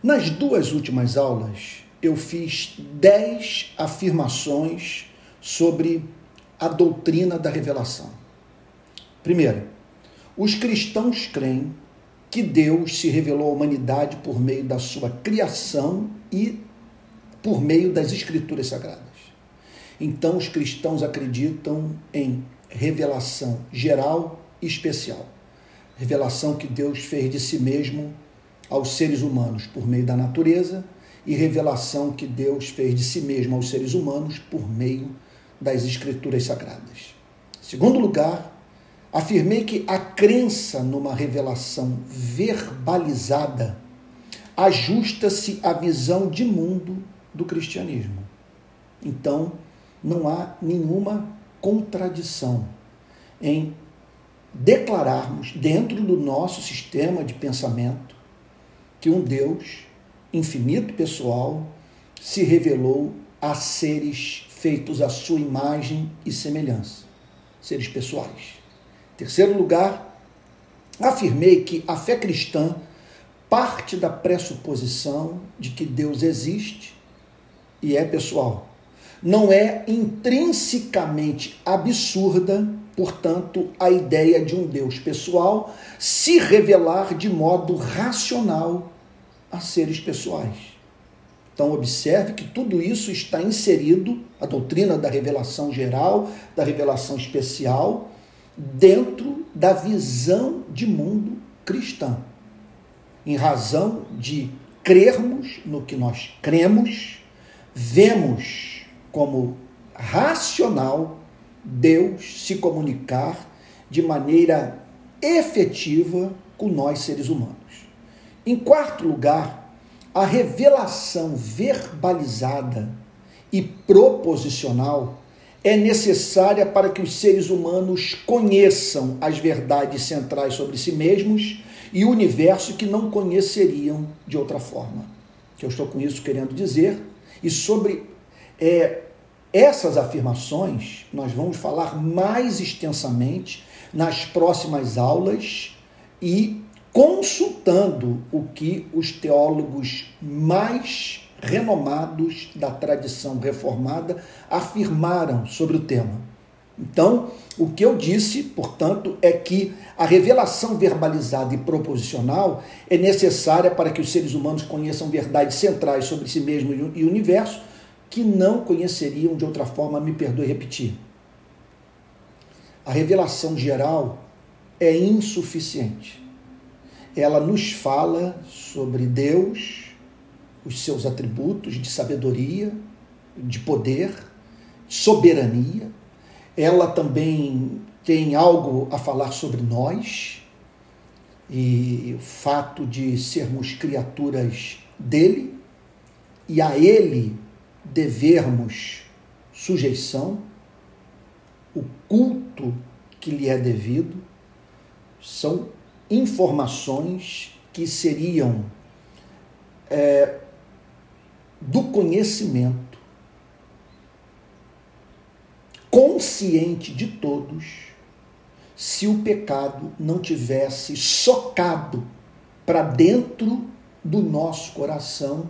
Nas duas últimas aulas, eu fiz dez afirmações sobre a doutrina da revelação. Primeiro, os cristãos creem que Deus se revelou à humanidade por meio da sua criação e por meio das escrituras sagradas. Então, os cristãos acreditam em revelação geral e especial. Revelação que Deus fez de si mesmo aos seres humanos por meio da natureza e revelação que Deus fez de si mesmo aos seres humanos por meio das escrituras sagradas. Segundo lugar, afirmei que a crença numa revelação verbalizada ajusta-se à visão de mundo do cristianismo. Então, não há nenhuma contradição em declararmos dentro do nosso sistema de pensamento que um Deus infinito pessoal se revelou a seres feitos à sua imagem e semelhança, seres pessoais. Terceiro lugar, afirmei que a fé cristã parte da pressuposição de que Deus existe e é pessoal. Não é intrinsecamente absurda, portanto, a ideia de um Deus pessoal se revelar de modo racional a seres pessoais. Então, observe que tudo isso está inserido, a doutrina da revelação geral, da revelação especial, dentro da visão de mundo cristã. Em razão de crermos no que nós cremos, vemos como racional Deus se comunicar de maneira efetiva com nós seres humanos. Em quarto lugar, a revelação verbalizada e proposicional é necessária para que os seres humanos conheçam as verdades centrais sobre si mesmos e o universo que não conheceriam de outra forma. Que eu estou com isso querendo dizer. E sobre é, essas afirmações, nós vamos falar mais extensamente nas próximas aulas e consultando o que os teólogos mais renomados da tradição reformada afirmaram sobre o tema. Então, o que eu disse, portanto, é que a revelação verbalizada e proposicional é necessária para que os seres humanos conheçam verdades centrais sobre si mesmo e o universo que não conheceriam de outra forma, me perdoe repetir. A revelação geral é insuficiente ela nos fala sobre Deus, os seus atributos de sabedoria, de poder, soberania. Ela também tem algo a falar sobre nós e o fato de sermos criaturas dele e a ele devermos sujeição, o culto que lhe é devido, são informações que seriam é, do conhecimento consciente de todos se o pecado não tivesse socado para dentro do nosso coração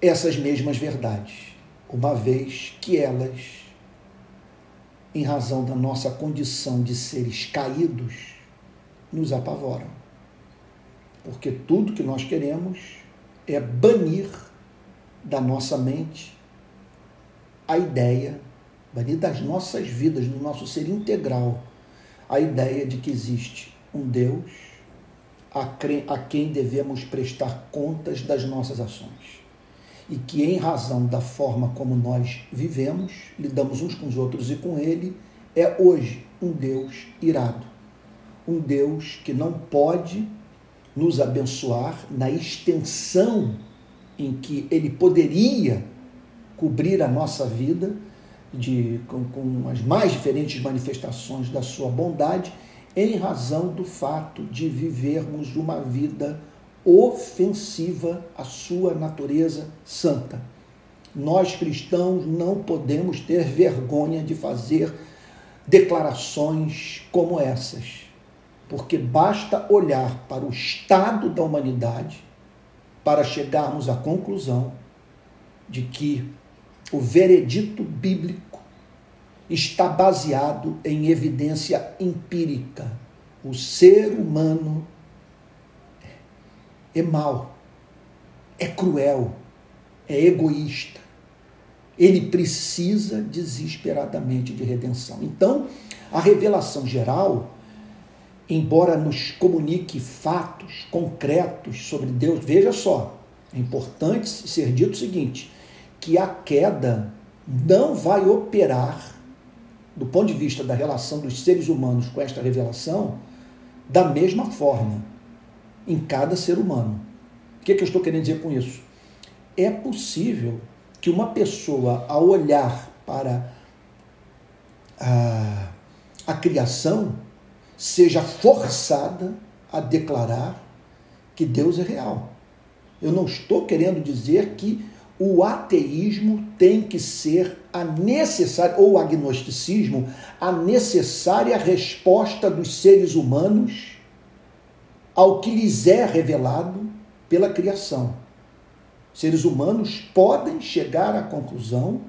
essas mesmas verdades, uma vez que elas, em razão da nossa condição de seres caídos, nos apavoram. Porque tudo que nós queremos é banir da nossa mente a ideia, banir das nossas vidas, do nosso ser integral, a ideia de que existe um Deus a quem devemos prestar contas das nossas ações. E que, em razão da forma como nós vivemos, lidamos uns com os outros e com Ele, é hoje um Deus irado um Deus que não pode nos abençoar na extensão em que Ele poderia cobrir a nossa vida de, com, com as mais diferentes manifestações da sua bondade, em razão do fato de vivermos uma vida ofensiva à sua natureza santa. Nós cristãos não podemos ter vergonha de fazer declarações como essas porque basta olhar para o estado da humanidade para chegarmos à conclusão de que o veredito bíblico está baseado em evidência empírica. O ser humano é mau, é cruel, é egoísta. Ele precisa desesperadamente de redenção. Então, a revelação geral, embora nos comunique fatos concretos sobre Deus, veja só, é importante ser dito o seguinte: que a queda não vai operar, do ponto de vista da relação dos seres humanos com esta revelação, da mesma forma em cada ser humano. O que, é que eu estou querendo dizer com isso? É possível que uma pessoa, ao olhar para a, a criação, seja forçada a declarar que Deus é real. Eu não estou querendo dizer que o ateísmo tem que ser a necessária, ou o agnosticismo, a necessária resposta dos seres humanos ao que lhes é revelado pela criação. Seres humanos podem chegar à conclusão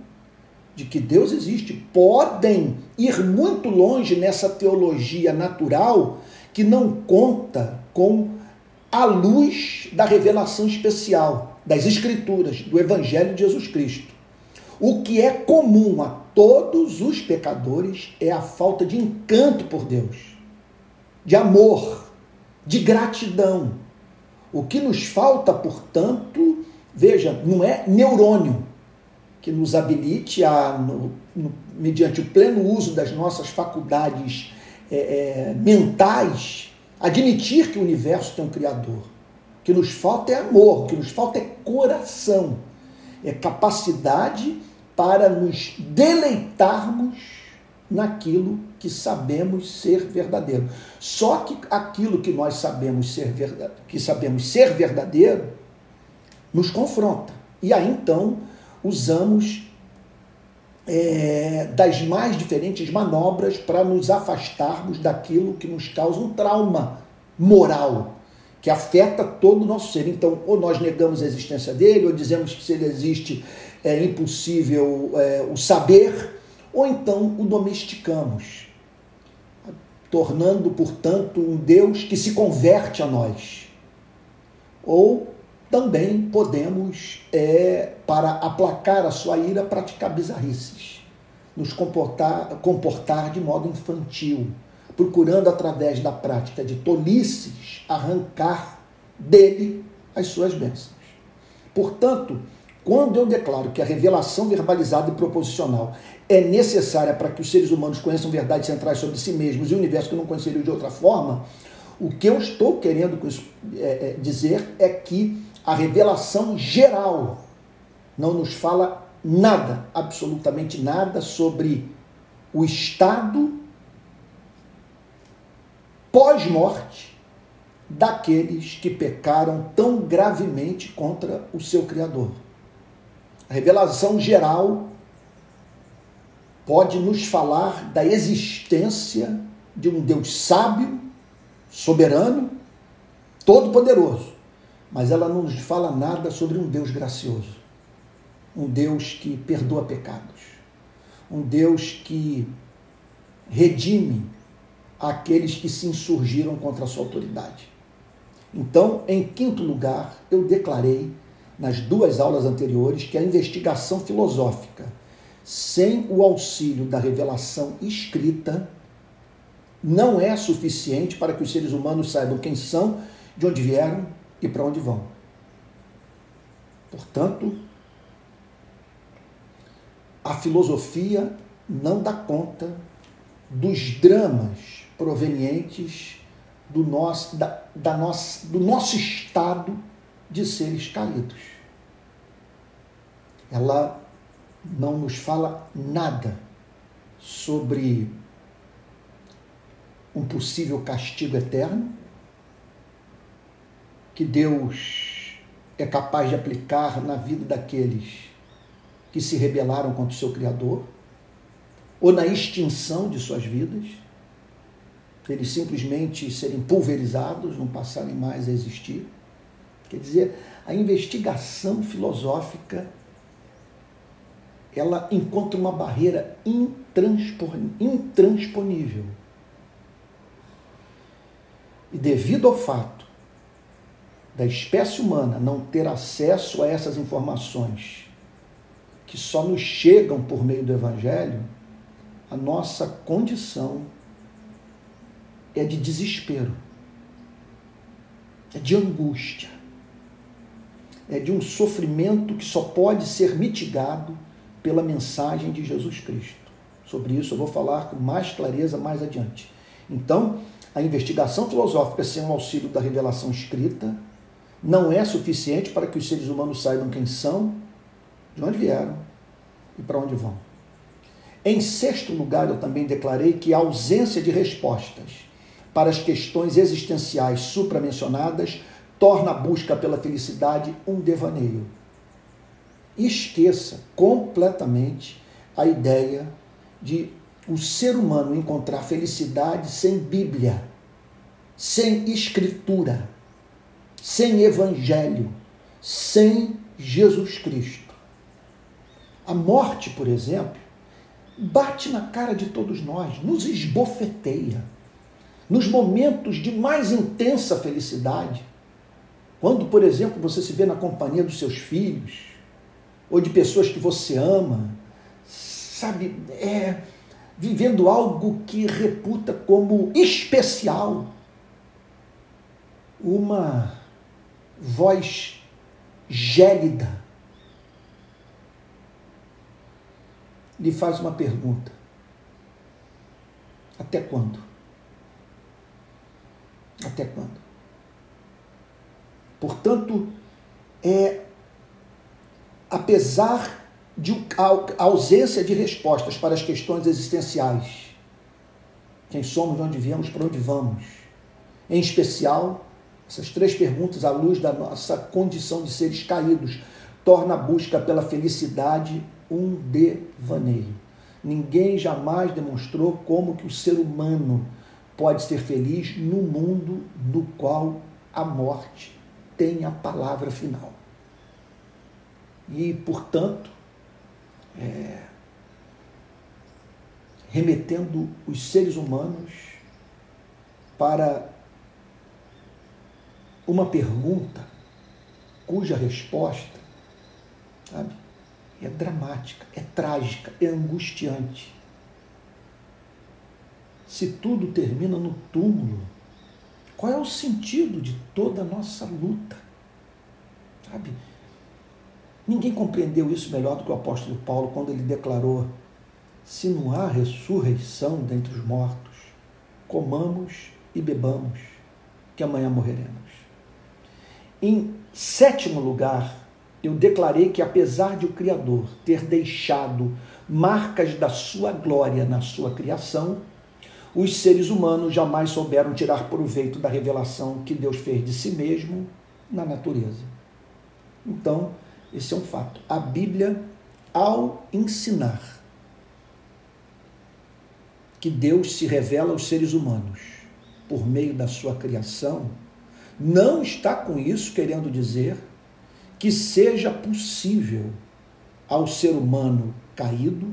de que Deus existe, podem ir muito longe nessa teologia natural que não conta com a luz da revelação especial das Escrituras, do Evangelho de Jesus Cristo. O que é comum a todos os pecadores é a falta de encanto por Deus, de amor, de gratidão. O que nos falta, portanto, veja, não é neurônio que nos habilite a, no, no, mediante o pleno uso das nossas faculdades é, é, mentais, admitir que o universo tem um Criador que nos falta é amor, o que nos falta é coração, é capacidade para nos deleitarmos naquilo que sabemos ser verdadeiro. Só que aquilo que nós sabemos ser verdadeiro, que sabemos ser verdadeiro nos confronta. E aí então usamos é, das mais diferentes manobras para nos afastarmos daquilo que nos causa um trauma moral, que afeta todo o nosso ser. Então, ou nós negamos a existência dele, ou dizemos que se ele existe é impossível é, o saber, ou então o domesticamos, tornando, portanto, um Deus que se converte a nós. Ou também podemos, é, para aplacar a sua ira, praticar bizarrices, nos comportar, comportar de modo infantil procurando através da prática de tolices arrancar dele as suas bênçãos. Portanto, quando eu declaro que a revelação verbalizada e proposicional é necessária para que os seres humanos conheçam verdades centrais sobre si mesmos e o universo que não conheceriam de outra forma, o que eu estou querendo é, é, dizer é que a revelação geral não nos fala nada, absolutamente nada, sobre o estado pós-morte daqueles que pecaram tão gravemente contra o seu Criador. A revelação geral pode nos falar da existência de um Deus sábio, soberano, todo-poderoso, mas ela não fala nada sobre um Deus gracioso, um Deus que perdoa pecados, um Deus que redime aqueles que se insurgiram contra a sua autoridade. Então, em quinto lugar, eu declarei nas duas aulas anteriores que a investigação filosófica, sem o auxílio da revelação escrita, não é suficiente para que os seres humanos saibam quem são, de onde vieram e para onde vão. Portanto, a filosofia não dá conta dos dramas provenientes do nosso, da, da nossa, do nosso estado de seres caídos. Ela não nos fala nada sobre um possível castigo eterno que Deus é capaz de aplicar na vida daqueles que se rebelaram contra o seu Criador, ou na extinção de suas vidas eles simplesmente serem pulverizados, não passarem mais a existir. Quer dizer, a investigação filosófica ela encontra uma barreira intransponível. E devido ao fato da espécie humana não ter acesso a essas informações que só nos chegam por meio do Evangelho, a nossa condição é de desespero, é de angústia, é de um sofrimento que só pode ser mitigado pela mensagem de Jesus Cristo. Sobre isso eu vou falar com mais clareza mais adiante. Então, a investigação filosófica sem o auxílio da revelação escrita não é suficiente para que os seres humanos saibam quem são, de onde vieram e para onde vão. Em sexto lugar, eu também declarei que a ausência de respostas para as questões existenciais supramencionadas torna a busca pela felicidade um devaneio. Esqueça completamente a ideia de o ser humano encontrar felicidade sem Bíblia, sem Escritura, sem Evangelho, sem Jesus Cristo. A morte, por exemplo, bate na cara de todos nós, nos esbofeteia. Nos momentos de mais intensa felicidade, quando, por exemplo, você se vê na companhia dos seus filhos, ou de pessoas que você ama, sabe, é, vivendo algo que reputa como especial, uma voz gélida lhe faz uma pergunta: Até quando? Até quando? Portanto, é apesar de a ausência de respostas para as questões existenciais, quem somos, de onde viemos, para onde vamos, em especial essas três perguntas à luz da nossa condição de seres caídos torna a busca pela felicidade um devaneio. Ninguém jamais demonstrou como que o ser humano pode ser feliz no mundo no qual a morte tem a palavra final. E, portanto, é, remetendo os seres humanos para uma pergunta cuja resposta, sabe, é dramática, é trágica, é angustiante. Se tudo termina no túmulo, qual é o sentido de toda a nossa luta? Sabe? Ninguém compreendeu isso melhor do que o apóstolo Paulo quando ele declarou: se não há ressurreição dentre os mortos, comamos e bebamos, que amanhã morreremos. Em sétimo lugar, eu declarei que, apesar de o Criador ter deixado marcas da sua glória na sua criação, os seres humanos jamais souberam tirar proveito da revelação que Deus fez de si mesmo na natureza. Então, esse é um fato. A Bíblia, ao ensinar que Deus se revela aos seres humanos por meio da sua criação, não está com isso querendo dizer que seja possível ao ser humano caído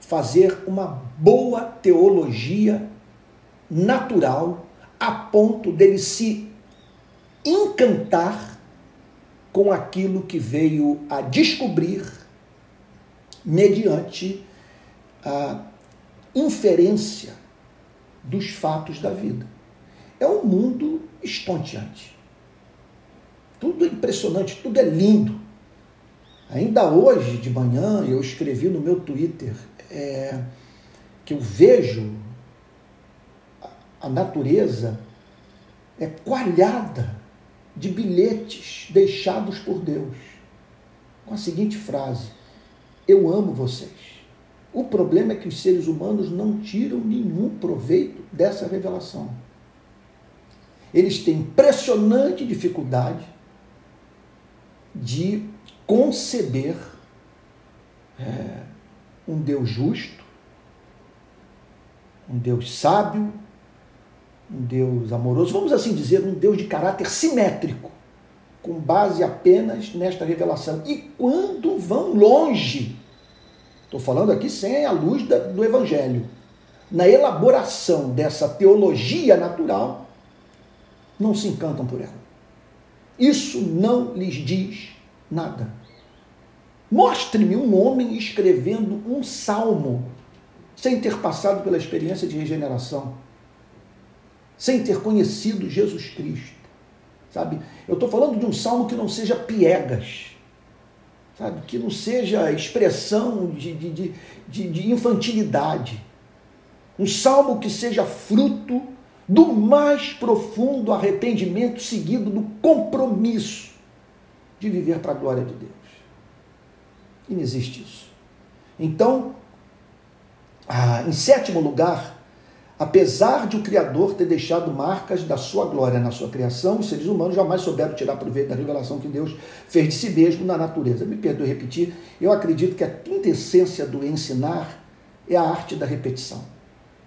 fazer uma boa teologia natural a ponto dele se encantar com aquilo que veio a descobrir mediante a inferência dos fatos da vida. É um mundo estonteante. Tudo é impressionante, tudo é lindo. Ainda hoje de manhã eu escrevi no meu Twitter é, que eu vejo a natureza é coalhada de bilhetes deixados por Deus com a seguinte frase: Eu amo vocês. O problema é que os seres humanos não tiram nenhum proveito dessa revelação. Eles têm impressionante dificuldade de conceber é, um Deus justo, um Deus sábio, um Deus amoroso, vamos assim dizer, um Deus de caráter simétrico. com base apenas nesta revelação. E quando vão longe, estou falando aqui sem a luz do Evangelho, na elaboração dessa teologia natural, não se encantam por ela. Isso não lhes diz nada. Mostre-me um homem escrevendo um salmo sem ter passado pela experiência de regeneração, sem ter conhecido Jesus Cristo. Sabe? Eu estou falando de um salmo que não seja piegas, sabe? que não seja expressão de, de, de, de infantilidade. Um salmo que seja fruto do mais profundo arrependimento seguido do compromisso de viver para a glória de Deus. E não existe isso. Então, ah, em sétimo lugar, apesar de o Criador ter deixado marcas da sua glória na sua criação, os seres humanos jamais souberam tirar proveito da revelação que Deus fez de si mesmo na natureza. Me perdoe repetir, eu acredito que a quintessência do ensinar é a arte da repetição.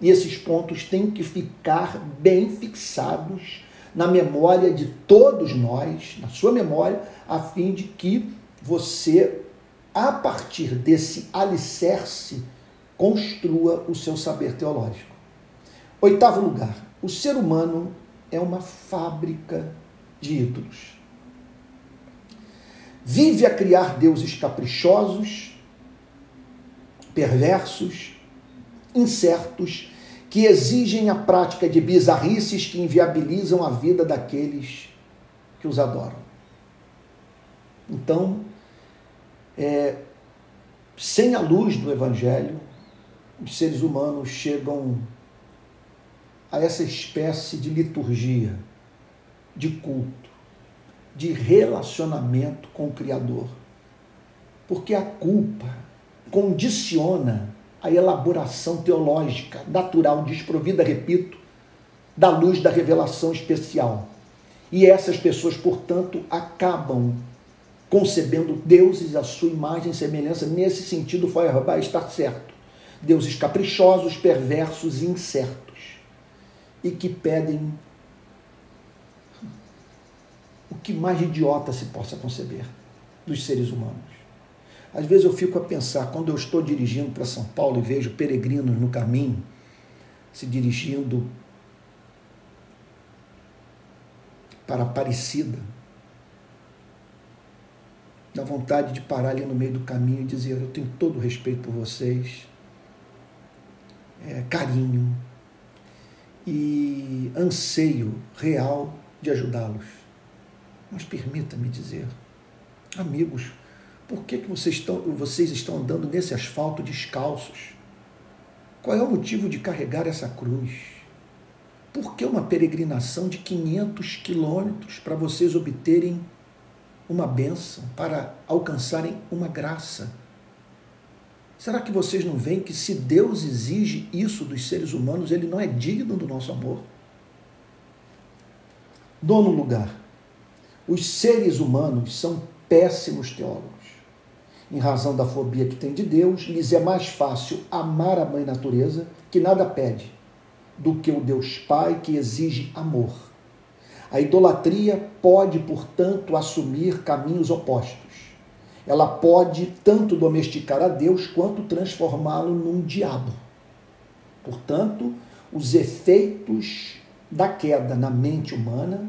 E esses pontos têm que ficar bem fixados na memória de todos nós, na sua memória, a fim de que você a partir desse alicerce, construa o seu saber teológico. Oitavo lugar, o ser humano é uma fábrica de ídolos. Vive a criar deuses caprichosos, perversos, incertos, que exigem a prática de bizarrices que inviabilizam a vida daqueles que os adoram. Então, é, sem a luz do Evangelho, os seres humanos chegam a essa espécie de liturgia, de culto, de relacionamento com o Criador. Porque a culpa condiciona a elaboração teológica natural, desprovida, repito, da luz da revelação especial. E essas pessoas, portanto, acabam concebendo deuses à sua imagem e semelhança. Nesse sentido, Feuerbach está certo. Deuses caprichosos, perversos e incertos. E que pedem o que mais idiota se possa conceber dos seres humanos. Às vezes eu fico a pensar, quando eu estou dirigindo para São Paulo e vejo peregrinos no caminho, se dirigindo para Aparecida, dá vontade de parar ali no meio do caminho e dizer: Eu tenho todo o respeito por vocês, é, carinho e anseio real de ajudá-los. Mas permita-me dizer, amigos, por que, que vocês, estão, vocês estão andando nesse asfalto descalços? Qual é o motivo de carregar essa cruz? Por que uma peregrinação de 500 quilômetros para vocês obterem uma bênção, para alcançarem uma graça. Será que vocês não veem que se Deus exige isso dos seres humanos, ele não é digno do nosso amor? Nono lugar, os seres humanos são péssimos teólogos. Em razão da fobia que tem de Deus, lhes é mais fácil amar a mãe natureza, que nada pede, do que o Deus Pai que exige amor. A idolatria pode, portanto, assumir caminhos opostos. Ela pode tanto domesticar a Deus quanto transformá-lo num diabo. Portanto, os efeitos da queda na mente humana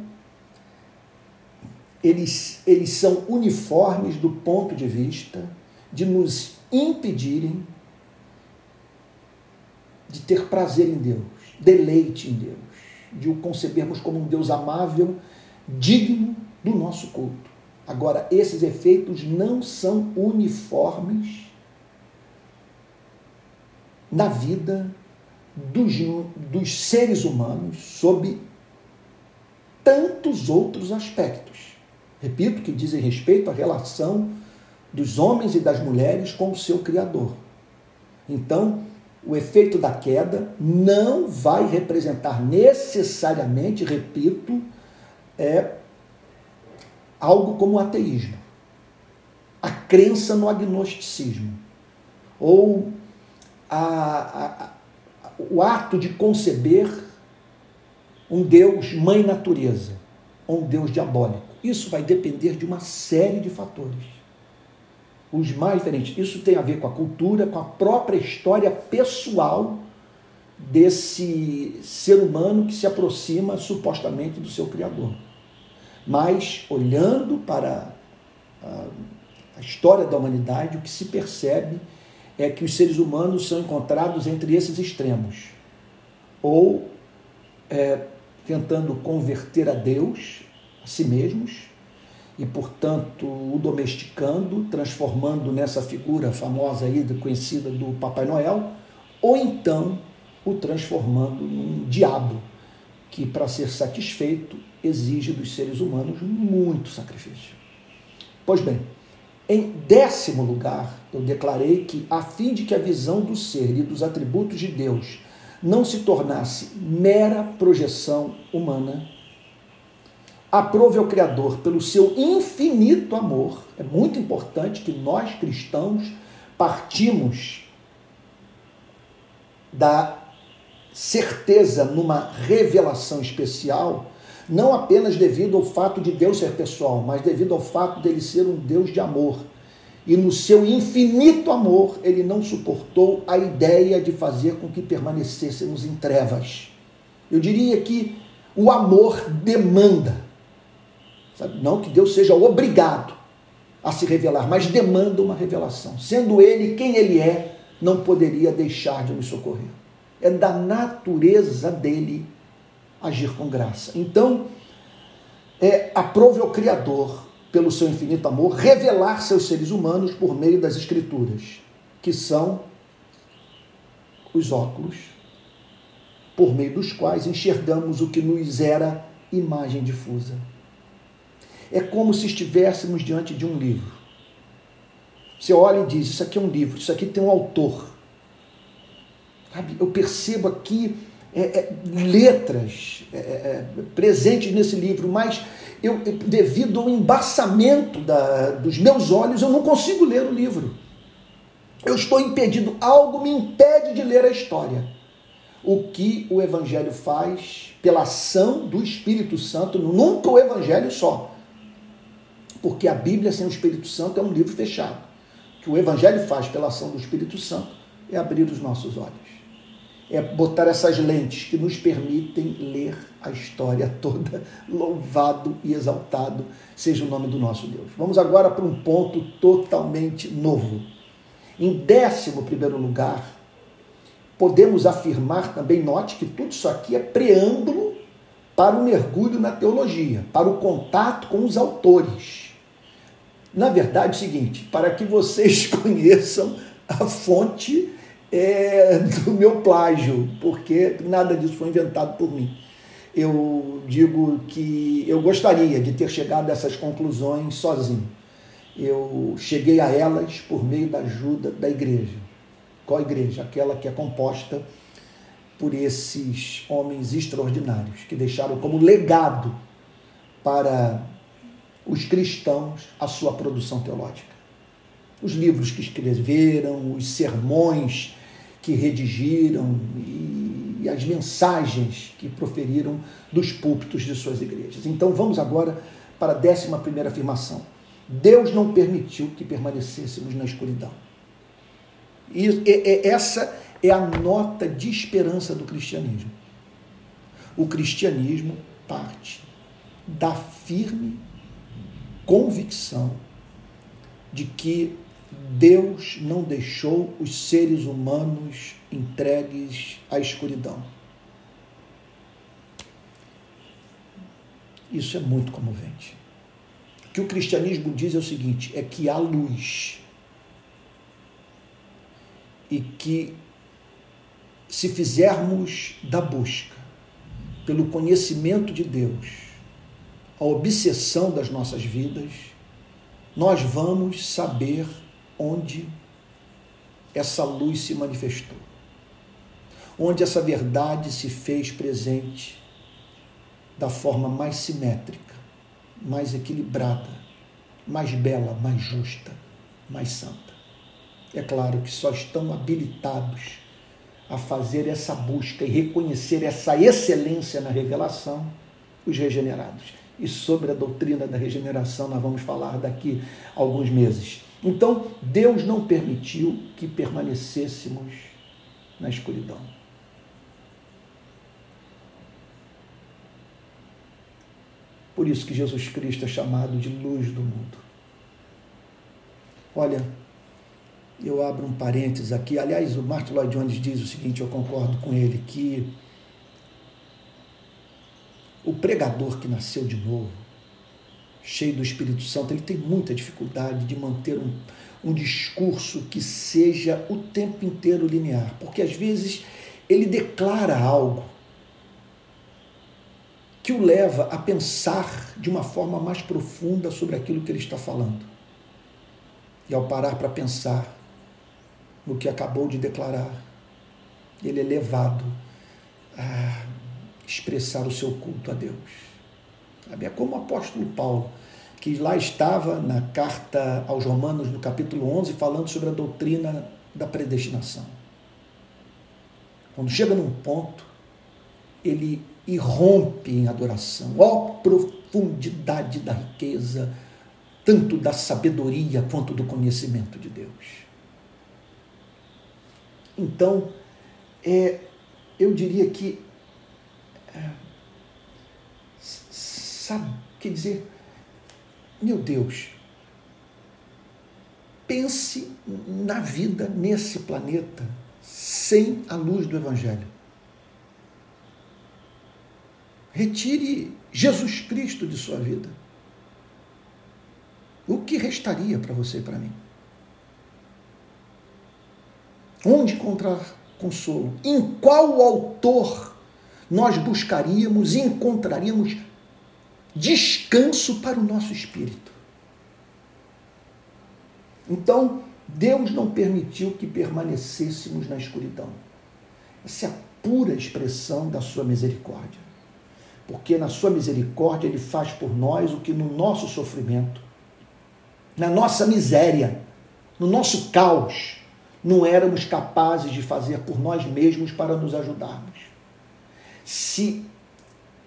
eles, eles são uniformes do ponto de vista de nos impedirem de ter prazer em Deus, deleite em Deus de o concebermos como um Deus amável, digno do nosso culto. Agora, esses efeitos não são uniformes na vida dos, dos seres humanos sob tantos outros aspectos. Repito que dizem respeito à relação dos homens e das mulheres com o seu Criador. Então, o efeito da queda não vai representar necessariamente, repito, é algo como o ateísmo, a crença no agnosticismo, ou a, a, o ato de conceber um Deus mãe natureza, ou um Deus diabólico. Isso vai depender de uma série de fatores. Os mais diferentes. Isso tem a ver com a cultura, com a própria história pessoal desse ser humano que se aproxima supostamente do seu Criador. Mas, olhando para a, história da humanidade, o que se percebe é que os seres humanos são encontrados entre esses extremos. Ou é, tentando converter a Deus, a si mesmos, e portanto o domesticando, transformando nessa figura famosa aí, conhecida do Papai Noel, ou então o transformando num diabo que, para ser satisfeito, exige dos seres humanos muito sacrifício. Pois bem, em décimo lugar, eu declarei que, a fim de que a visão do ser e dos atributos de Deus não se tornasse mera projeção humana, aprove ao Criador pelo seu infinito amor. É muito importante que nós cristãos partimos da certeza numa revelação especial, não apenas devido ao fato de Deus ser pessoal, mas devido ao fato dele ser um Deus de amor. E no seu infinito amor, ele não suportou a ideia de fazer com que permanecêssemos em trevas. Eu diria que o amor demanda. Sabe? Não que Deus seja obrigado a se revelar, mas demanda uma revelação. Sendo ele quem ele é, não poderia deixar de nos socorrer é da natureza dele agir com graça. Então, é, aprove ao Criador, pelo seu infinito amor, revelar seus seres humanos por meio das Escrituras, que são os óculos, por meio dos quais enxergamos o que nos era imagem difusa. É como se estivéssemos diante de um livro. Você olha e diz: Isso aqui é um livro, isso aqui tem um autor. Eu percebo aqui é, é, letras é, é, é presentes nesse livro, mas eu, devido ao embaçamento da, dos meus olhos, eu não consigo ler o livro. Eu estou impedido, algo me impede de ler a história. O que o Evangelho faz pela ação do Espírito Santo, nunca o Evangelho só. Porque a Bíblia sem o Espírito Santo é um livro fechado. O que o Evangelho faz pela ação do Espírito Santo é abrir os nossos olhos é botar essas lentes que nos permitem ler a história toda. Louvado e exaltado seja o nome do nosso Deus. Vamos agora para um ponto totalmente novo. Em décimo primeiro lugar, podemos afirmar também, note que tudo isso aqui é preâmbulo para o mergulho na teologia, para o contato com os autores. Na verdade, é o seguinte, para que vocês conheçam a fonte é, do meu plágio, porque nada disso foi inventado por mim. Eu digo que eu gostaria de ter chegado a essas conclusões sozinho. Eu cheguei a elas por meio da ajuda da igreja. Qual igreja? Aquela que é composta por esses homens extraordinários que deixaram como legado para os cristãos a sua produção teológica. Os livros que escreveram, os sermões que redigiram e, e as mensagens que proferiram dos púlpitos de suas igrejas. Então vamos agora para a décima primeira afirmação. Deus não permitiu que permanecêssemos na escuridão. E, e, essa é a nota de esperança do cristianismo. O cristianismo parte da firme convicção de que Deus não deixou os seres humanos entregues à escuridão. Isso é muito comovente. O que o cristianismo diz é o seguinte: é que há luz. E que, se fizermos da busca pelo conhecimento de Deus a obsessão das nossas vidas, nós vamos saber onde essa luz se manifestou, onde essa verdade se fez presente da forma mais simétrica, mais equilibrada, mais bela, mais justa, mais santa. É claro que só estão habilitados a fazer essa busca e reconhecer essa excelência na revelação os regenerados. e sobre a doutrina da regeneração nós vamos falar daqui a alguns meses. Então, Deus não permitiu que permanecêssemos na escuridão. Por isso que Jesus Cristo é chamado de luz do mundo. Olha, eu abro um parênteses aqui. Aliás, o Martin Lloyd Jones diz o seguinte, eu concordo com ele, que o pregador que nasceu de novo, cheio do Espírito Santo, ele tem muita dificuldade de manter um, um discurso que seja o tempo inteiro linear, porque às vezes ele declara algo que o leva a pensar de uma forma mais profunda sobre aquilo que ele está falando. E ao parar para pensar no que acabou de declarar, ele é levado a expressar o seu culto a Deus. É como o apóstolo Paulo, que lá estava na carta aos Romanos, no capítulo 11, falando sobre a doutrina da predestinação. Quando chega num ponto, ele irrompe em adoração. Ó oh, profundidade da riqueza, tanto da sabedoria quanto do conhecimento de Deus. Então, é, eu diria que. É, sabe, quer dizer, meu Deus, pense na vida nesse planeta sem a luz do Evangelho. Retire Jesus Cristo de sua vida. O que restaria para você e para mim? Onde encontrar consolo? Em qual autor nós buscaríamos e encontraríamos descanso para o nosso espírito? Então, Deus não permitiu que permanecêssemos na escuridão. Essa é a pura expressão da sua misericórdia porque na sua misericórdia ele faz por nós o que no nosso sofrimento, na nossa miséria, no nosso caos, não éramos capazes de fazer por nós mesmos para nos ajudarmos. Se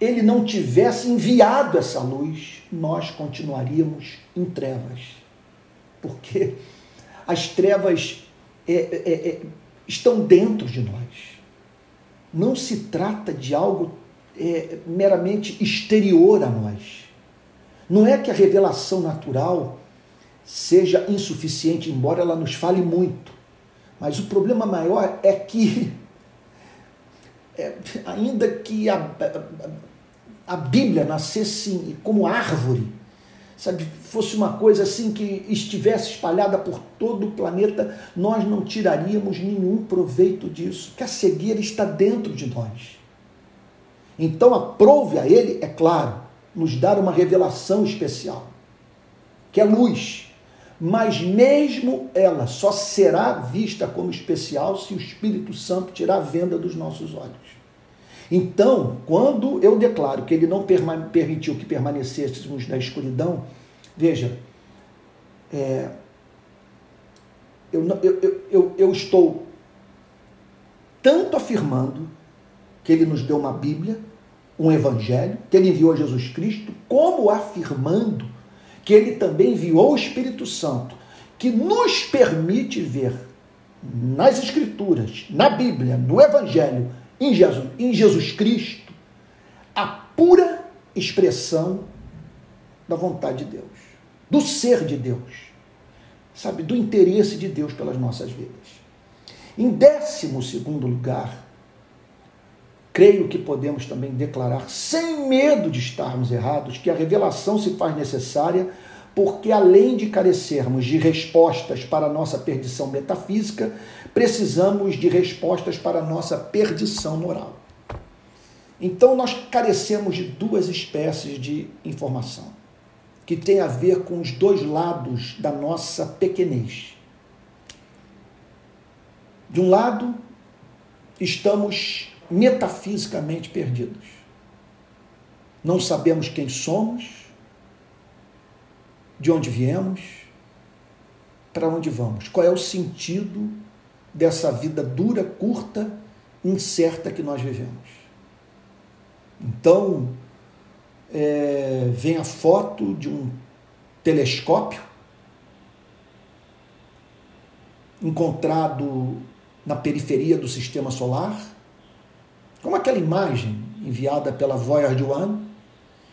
ele não tivesse enviado essa luz, nós continuaríamos em trevas. Porque as trevas é, é, é, estão dentro de nós. Não se trata de algo é, meramente exterior a nós. Não é que a revelação natural seja insuficiente, embora ela nos fale muito. Mas o problema maior é que, é, ainda que a, a, Bíblia nascesse como árvore, sabe, fosse uma coisa assim que estivesse espalhada por todo o planeta, nós não tiraríamos nenhum proveito disso, que a cegueira está dentro de nós. Então, aprove a Ele, é claro, nos dar uma revelação especial, que é luz. Mas mesmo ela só será vista como especial se o Espírito Santo tirar a venda dos nossos olhos. Então, quando eu declaro que ele não permitiu que permanecêssemos na escuridão, veja, é, eu, eu, eu, eu estou tanto afirmando que ele nos deu uma Bíblia, um Evangelho, que ele enviou Jesus Cristo, como afirmando que ele também enviou o Espírito Santo, que nos permite ver nas Escrituras, na Bíblia, no Evangelho, em Jesus, em Jesus Cristo, a pura expressão da vontade de Deus, do ser de Deus, sabe, do interesse de Deus pelas nossas vidas. Em décimo segundo lugar, creio que podemos também declarar, sem medo de estarmos errados, que a revelação se faz necessária porque, além de carecermos de respostas para a nossa perdição metafísica, precisamos de respostas para a nossa perdição moral. Então, nós carecemos de duas espécies de informação, que tem a ver com os dois lados da nossa pequenez. De um lado, estamos metafisicamente perdidos. Não sabemos quem somos, de onde viemos, para onde vamos, qual é o sentido dessa vida dura, curta, incerta que nós vivemos. Então, é, vem a foto de um telescópio encontrado na periferia do sistema solar, como aquela imagem enviada pela Voyager One,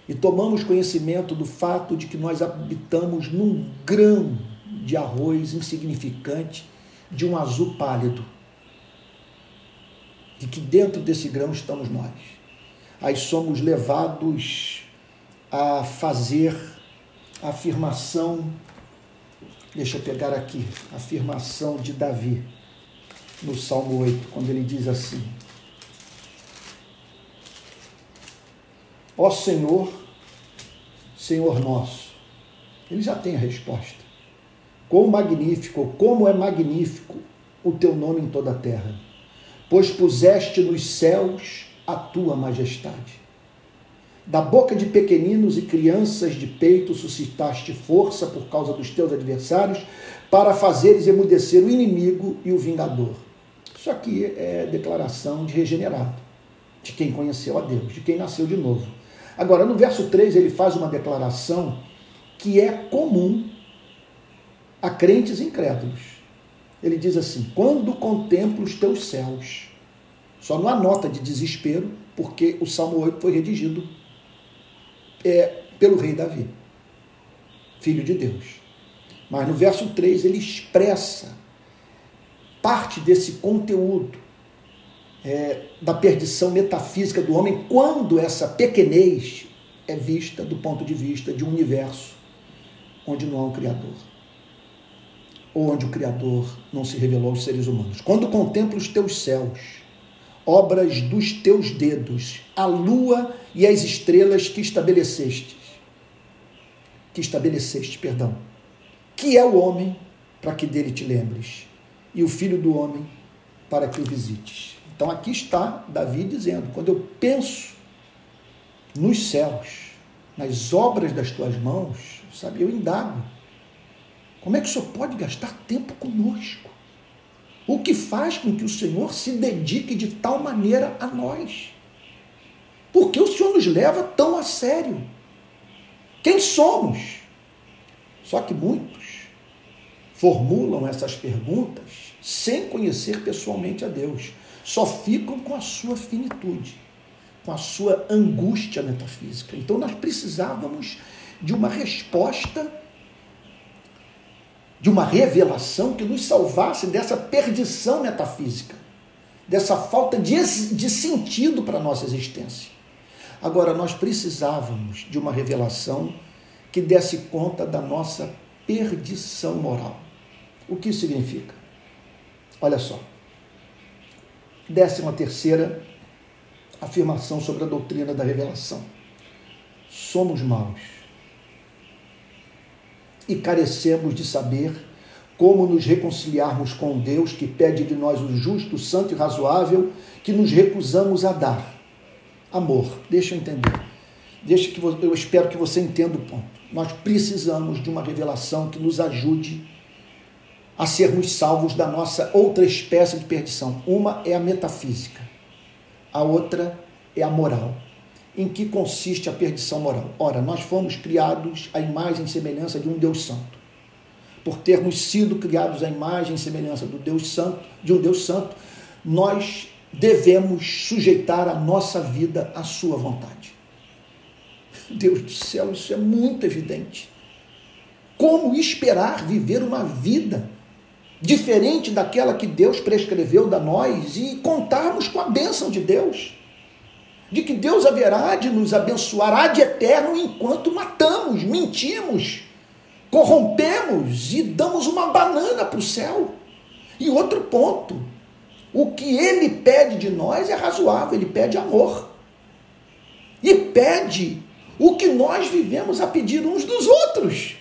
e tomamos conhecimento do fato de que nós habitamos num grão de arroz insignificante de um azul pálido. E que dentro desse grão estamos nós. Aí somos levados a fazer a afirmação, deixa eu pegar aqui, a afirmação de Davi, no Salmo 8, quando ele diz assim: Ó Senhor, Senhor nosso, ele já tem a resposta. Quão magnífico, como é magnífico o teu nome em toda a terra, pois puseste nos céus a tua majestade. Da boca de pequeninos e crianças de peito suscitaste força por causa dos teus adversários, para fazeres emudecer o inimigo e o vingador. Isso aqui é declaração de regenerado, de quem conheceu a Deus, de quem nasceu de novo. Agora, no verso 3, ele faz uma declaração que é comum a crentes incrédulos. Ele diz assim: Quando contemplo os teus céus. Só há nota de desespero, porque o Salmo 8 foi redigido é, pelo rei Davi, filho de Deus. Mas no verso 3 ele expressa parte desse conteúdo é, da perdição metafísica do homem quando essa pequenez é vista do ponto de vista de um universo onde não há um Criador. Ou onde o Criador não se revelou aos seres humanos. Quando contemplo os teus céus, obras dos teus dedos, a lua e as estrelas que estabeleceste. Que estabeleceste, perdão. Que é o homem para que dele te lembres, e o filho do homem para que o visites. Então aqui está Davi dizendo: quando eu penso nos céus, nas obras das tuas mãos, sabe, eu indago. Como é que o Senhor pode gastar tempo conosco? O que faz com que o Senhor se dedique de tal maneira a nós? Por que o Senhor nos leva tão a sério? Quem somos? Só que muitos formulam essas perguntas sem conhecer pessoalmente a Deus. Só ficam com a sua finitude, com a sua angústia metafísica. Então nós precisávamos de uma resposta de uma revelação que nos salvasse dessa perdição metafísica, dessa falta de, de sentido para a nossa existência. Agora, nós precisávamos de uma revelação que desse conta da nossa perdição moral. O que significa? Olha só. Décima terceira afirmação sobre a doutrina da revelação. Somos maus e carecemos de saber como nos reconciliarmos com Deus que pede de nós o justo, santo e razoável que nos recusamos a dar. Amor, deixa eu entender. Deixa que eu espero que você entenda o ponto. Nós precisamos de uma revelação que nos ajude a sermos salvos da nossa outra espécie de perdição. Uma é a metafísica, a outra é a moral em que consiste a perdição moral? Ora, nós fomos criados à imagem e semelhança de um Deus Santo. Por termos sido criados à imagem e semelhança do Deus Santo, de um Deus Santo, nós devemos sujeitar a nossa vida à sua vontade. Deus do céu, isso é muito evidente. Como esperar viver uma vida diferente daquela que Deus prescreveu da nós e contarmos com a bênção de Deus? de que Deus haverá de nos abençoar ad eterno enquanto matamos, mentimos, corrompemos e damos uma banana para o céu. E outro ponto, o que ele pede de nós é razoável, ele pede amor. E pede o que nós vivemos a pedir uns dos outros.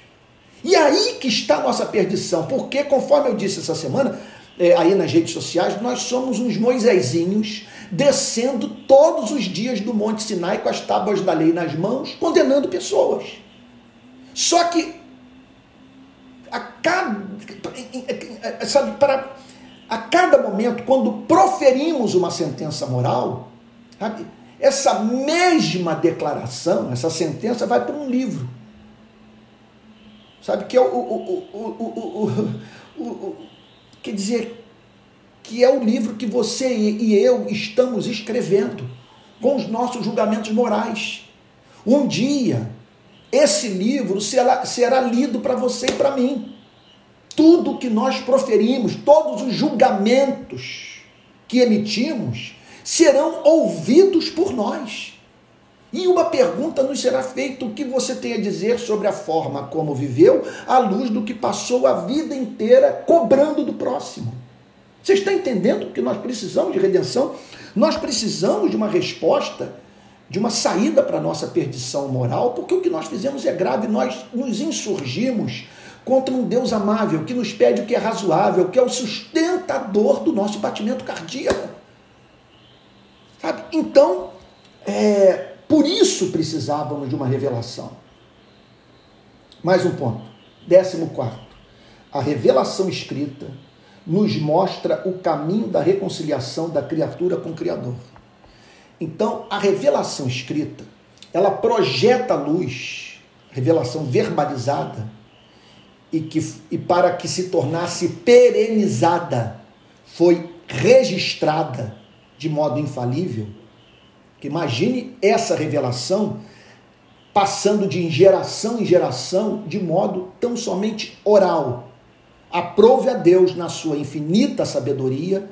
E aí que está a nossa perdição, porque, conforme eu disse essa semana, é, aí nas redes sociais, nós somos uns Moisésinhos descendo todos os dias do Monte Sinai com as tábuas da lei nas mãos, condenando pessoas. Só que a cada, sabe, a cada momento, quando proferimos uma sentença moral, sabe, essa mesma declaração, essa sentença vai para um livro. Sabe que é o, o, o, o, quer dizer que é o livro que você e eu estamos escrevendo com os nossos julgamentos morais. Um dia esse livro será, será lido para você e para mim. Tudo que nós proferimos, todos os julgamentos que emitimos, serão ouvidos por nós. E uma pergunta nos será feita: o que você tem a dizer sobre a forma como viveu, à luz do que passou a vida inteira cobrando do próximo? Você está entendendo que nós precisamos de redenção? Nós precisamos de uma resposta, de uma saída para a nossa perdição moral, porque o que nós fizemos é grave, nós nos insurgimos contra um Deus amável que nos pede o que é razoável, que é o sustentador do nosso batimento cardíaco. Sabe? Então, é, por isso precisávamos de uma revelação. Mais um ponto. Décimo quarto. A revelação escrita nos mostra o caminho da reconciliação da criatura com o Criador. Então, a revelação escrita, ela projeta a luz, revelação verbalizada, e, que, e para que se tornasse perenizada, foi registrada de modo infalível. Que imagine essa revelação passando de geração em geração de modo tão somente oral. Aprove a Deus, na sua infinita sabedoria,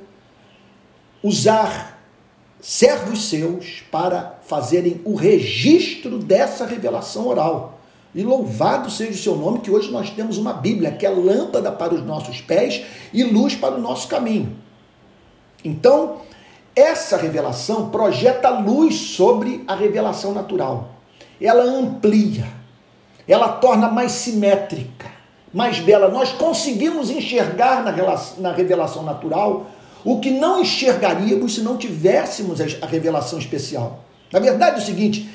usar servos seus para fazerem o registro dessa revelação oral. E louvado seja o seu nome, que hoje nós temos uma Bíblia que é lâmpada para os nossos pés e luz para o nosso caminho. Então, essa revelação projeta luz sobre a revelação natural. Ela amplia, ela torna mais simétrica, mais bela. Nós conseguimos enxergar na, revelação natural o que não enxergaríamos se não tivéssemos a revelação especial. Na verdade é o seguinte: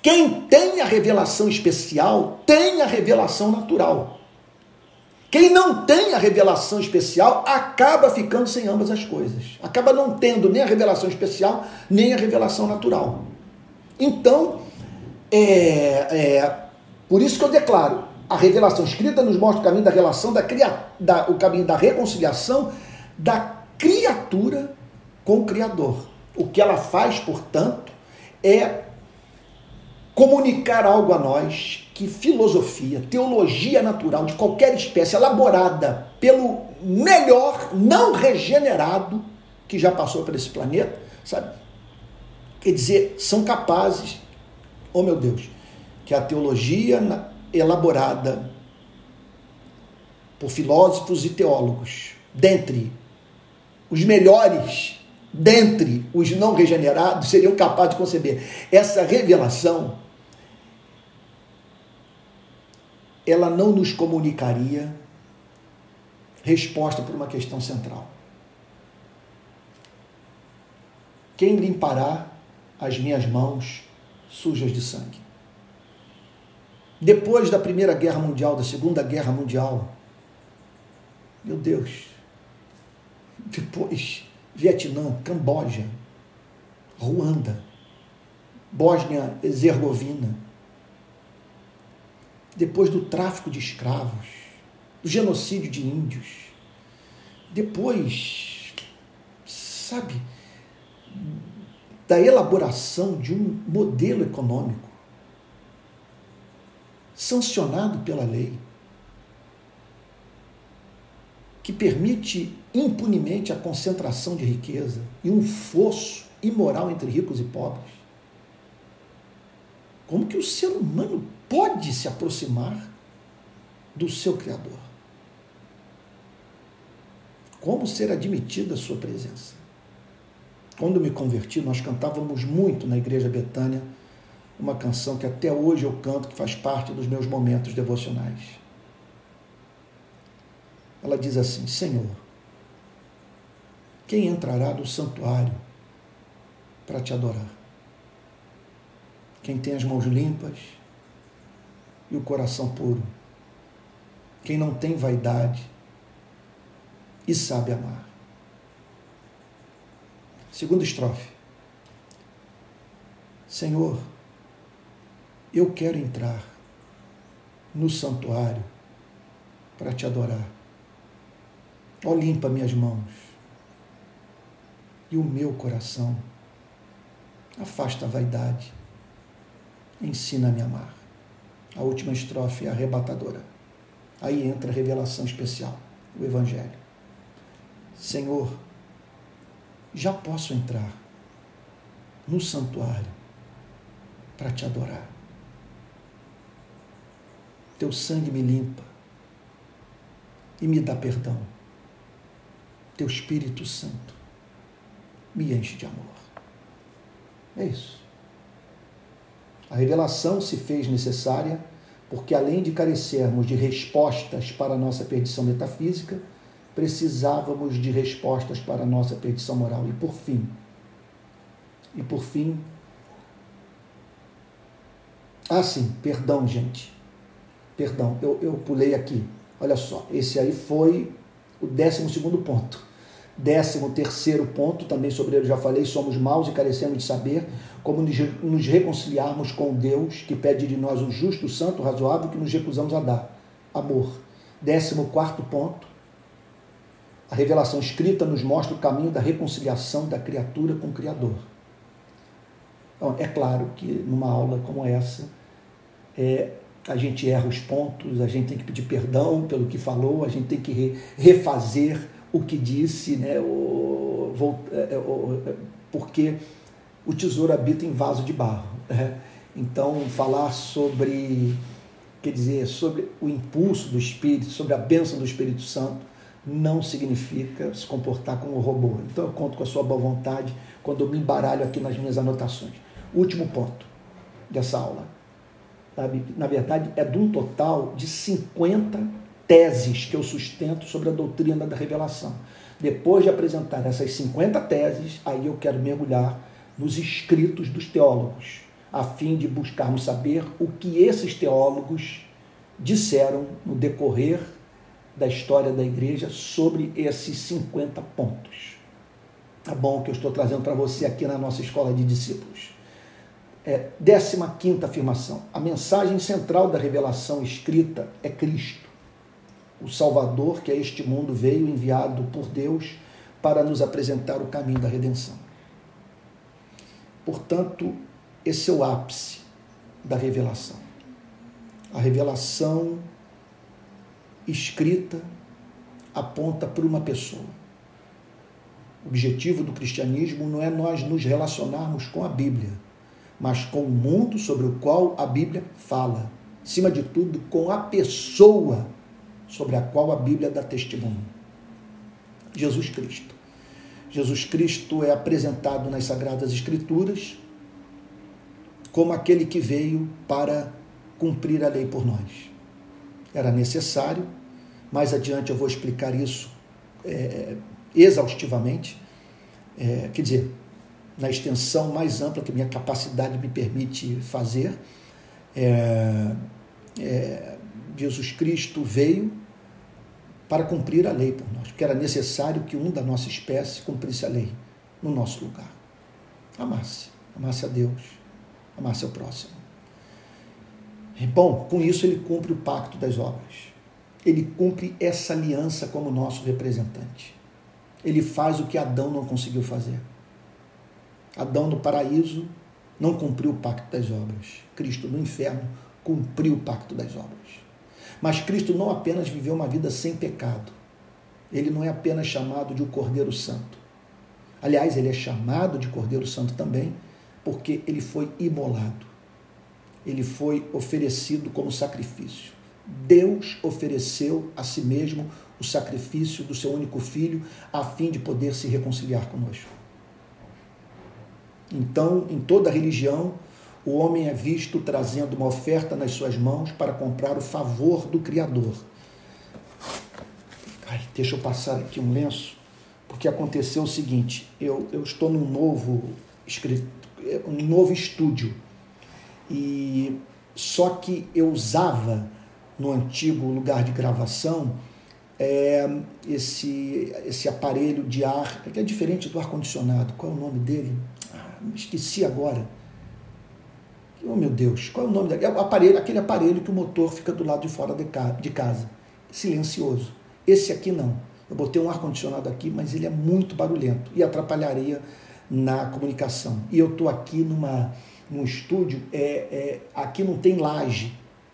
quem tem a revelação especial tem a revelação natural. Quem não tem a revelação especial acaba ficando sem ambas as coisas. Acaba não tendo nem a revelação especial, nem a revelação natural. Então, é, é por isso que eu declaro: a revelação escrita nos mostra o caminho da relação, da, da, o caminho da reconciliação da criatura com o Criador. O que ela faz, portanto, é comunicar algo a nós que filosofia, teologia natural de qualquer espécie elaborada pelo melhor não regenerado que já passou por esse planeta, sabe? Quer dizer, são capazes, oh meu Deus, que a teologia elaborada por filósofos e teólogos, dentre os melhores, dentre os não regenerados, seriam capazes de conceber essa revelação ela não nos comunicaria resposta para uma questão central. Quem limpará as minhas mãos sujas de sangue? Depois da Primeira Guerra Mundial, da Segunda Guerra Mundial, meu Deus, depois Vietnã, Camboja, Ruanda, Bósnia-Herzegovina, depois do tráfico de escravos, do genocídio de índios, depois, sabe, da elaboração de um modelo econômico sancionado pela lei, que permite impunemente a concentração de riqueza e um fosso imoral entre ricos e pobres. Como que o ser humano pode se aproximar do seu Criador? Como ser admitida a sua presença? Quando me converti, nós cantávamos muito na Igreja Betânia uma canção que até hoje eu canto, que faz parte dos meus momentos devocionais. Ela diz assim: Senhor, quem entrará no santuário para te adorar? Quem tem as mãos limpas e o coração puro. Quem não tem vaidade e sabe amar. Segunda estrofe. Senhor, eu quero entrar no santuário para te adorar. Ó, limpa minhas mãos e o meu coração. Afasta a vaidade. Ensina-me a amar. A última estrofe é arrebatadora. Aí entra a revelação especial, o Evangelho. Senhor, já posso entrar no santuário para te adorar. Teu sangue me limpa e me dá perdão. Teu Espírito Santo me enche de amor. É isso. A revelação se fez necessária porque, além de carecermos de respostas para a nossa perdição metafísica, precisávamos de respostas para a nossa perdição moral. E por fim, e por fim, ah, sim, perdão, gente. Perdão, eu, eu pulei aqui. Olha só, esse aí foi o décimo segundo ponto. Décimo terceiro ponto, também sobre ele já falei, somos maus e carecemos de saber como nos reconciliarmos com Deus, que pede de nós o justo, santo, razoável, que nos recusamos a dar. Amor. Décimo quarto ponto, a revelação escrita nos mostra o caminho da reconciliação da criatura com o Criador. Então, é claro que numa aula como essa, é, a gente erra os pontos, a gente tem que pedir perdão pelo que falou, a gente tem que re, refazer o que disse, né, o, é, é, o, porque o tesouro habita em vaso de barro. Né? Então, falar sobre, quer dizer, sobre o impulso do Espírito, sobre a bênção do Espírito Santo, não significa se comportar como um robô. Então, eu conto com a sua boa vontade quando eu me embaralho aqui nas minhas anotações. Último ponto dessa aula. Sabe? Na verdade, é de um total de 50 teses que eu sustento sobre a doutrina da revelação. Depois de apresentar essas 50 teses, aí eu quero mergulhar nos escritos dos teólogos, a fim de buscarmos saber o que esses teólogos disseram no decorrer da história da igreja sobre esses 50 pontos. Tá bom que eu estou trazendo para você aqui na nossa escola de discípulos. É, 15 afirmação. A mensagem central da revelação escrita é Cristo, o Salvador que a este mundo veio enviado por Deus para nos apresentar o caminho da redenção. Portanto, esse é o ápice da revelação. A revelação escrita aponta para uma pessoa. O objetivo do cristianismo não é nós nos relacionarmos com a Bíblia, mas com o mundo sobre o qual a Bíblia fala. Acima de tudo, com a pessoa sobre a qual a Bíblia dá testemunho. Jesus Cristo. Jesus Cristo é apresentado nas Sagradas Escrituras como aquele que veio para cumprir a lei por nós. Era necessário, mais adiante eu vou explicar isso é, exaustivamente, é, quer dizer, na extensão mais ampla que minha capacidade me permite fazer. É, é, Jesus Cristo veio para cumprir a lei por nós, porque era necessário que um da nossa espécie cumprisse a lei no nosso lugar. Amasse, amasse a Deus, amasse ao próximo. Bom, com isso ele cumpre o pacto das obras. Ele cumpre essa aliança como nosso representante. Ele faz o que Adão não conseguiu fazer. Adão no paraíso não cumpriu o pacto das obras. Cristo no inferno cumpriu o pacto das obras. Mas Cristo não apenas viveu uma vida sem pecado. Ele não é apenas chamado de o Cordeiro Santo. Aliás, ele é chamado de Cordeiro Santo também porque ele foi imolado. Ele foi oferecido como sacrifício. Deus ofereceu a si mesmo o sacrifício do seu único filho a fim de poder se reconciliar conosco. Então, em toda religião, o homem é visto trazendo uma oferta nas suas mãos para comprar o favor do Criador. Ai, deixa eu passar aqui um lenço, porque aconteceu o seguinte: eu, eu estou num novo, um novo estúdio, e só que eu usava no antigo lugar de gravação é, esse, esse aparelho de ar, que é diferente do ar-condicionado. Qual é o nome dele? Ah, esqueci agora Oh meu Deus, qual é o nome daquele é aparelho? Aquele aparelho que o motor fica do lado de fora de casa, silencioso. Esse aqui não. Eu botei um ar-condicionado aqui, mas ele é muito barulhento e atrapalharia na comunicação. E eu estou aqui numa, num estúdio, é, é, aqui não tem laje,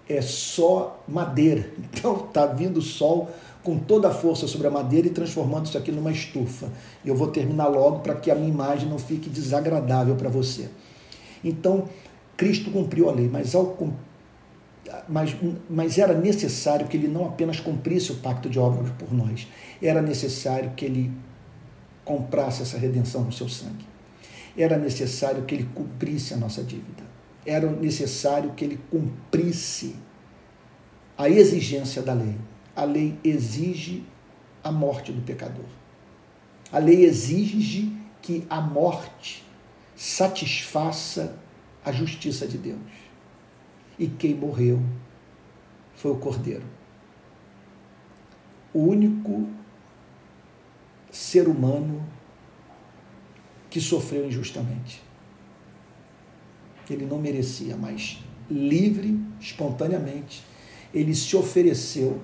é só madeira. Então tá vindo sol com toda a força sobre a madeira e transformando isso aqui numa estufa. Eu vou terminar logo para que a minha imagem não fique desagradável para você. Então, Cristo cumpriu a lei, mas, ao, mas, mas era necessário que ele não apenas cumprisse o pacto de obras por nós, era necessário que ele comprasse essa redenção com seu sangue. Era necessário que ele cumprisse a nossa dívida. Era necessário que ele cumprisse a exigência da lei. A lei exige a morte do pecador. A lei exige que a morte satisfaça a justiça de Deus. E quem morreu foi o Cordeiro. O único ser humano que sofreu injustamente. Ele não merecia, mas livre, espontaneamente, ele se ofereceu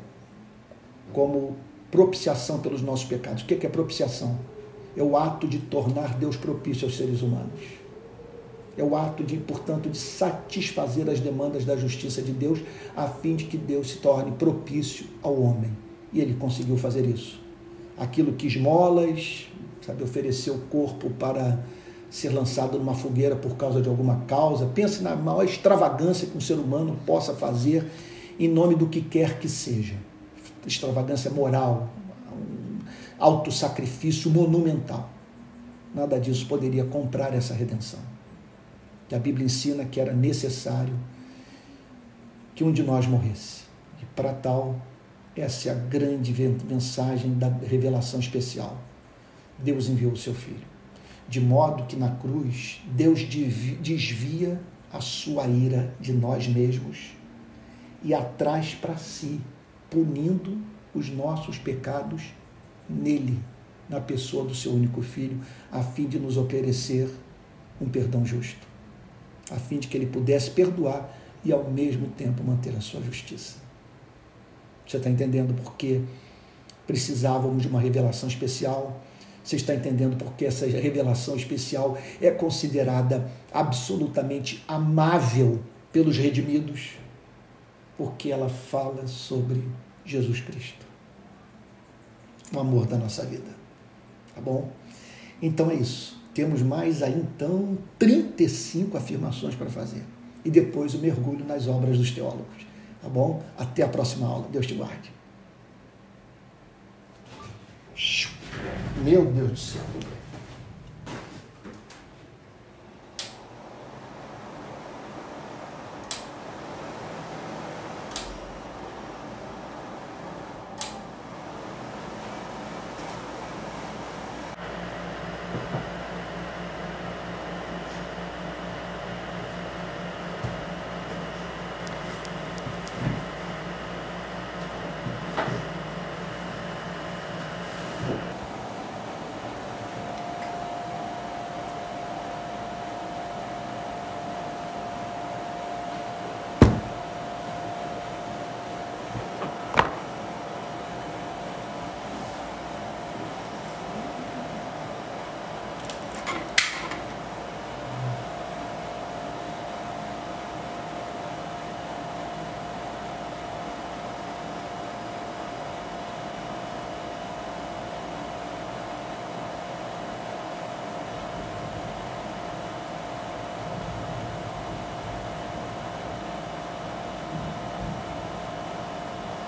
como propiciação pelos nossos pecados. O que é propiciação? É o ato de tornar Deus propício aos seres humanos. É o ato de, portanto, de satisfazer as demandas da justiça de Deus, a fim de que Deus se torne propício ao homem. E ele conseguiu fazer isso aquilo que esmolas, sabe, oferecer o corpo para ser lançado numa fogueira por causa de alguma causa. Pense na maior extravagância que um ser humano possa fazer em nome do que quer que seja. Extravagância moral, um autossacrifício monumental. Nada disso poderia comprar essa redenção. Que a Bíblia ensina que era necessário que um de nós morresse. E para tal, essa é a grande mensagem da revelação especial. Deus enviou o seu filho. De modo que na cruz, Deus desvia a sua ira de nós mesmos e a traz para si, punindo os nossos pecados nele, na pessoa do seu único filho, a fim de nos oferecer um perdão justo, a fim de que ele pudesse perdoar e ao mesmo tempo manter a sua justiça. Você está entendendo por que precisávamos de uma revelação especial? Você está entendendo por que essa revelação especial é considerada absolutamente amável pelos redimidos? Porque ela fala sobre Jesus Cristo, o amor da nossa vida. Tá bom? Então é isso. Temos mais aí então 35 afirmações para fazer. E depois o mergulho nas obras dos teólogos. Tá bom? Até a próxima aula. Deus te guarde. Meu Deus do céu.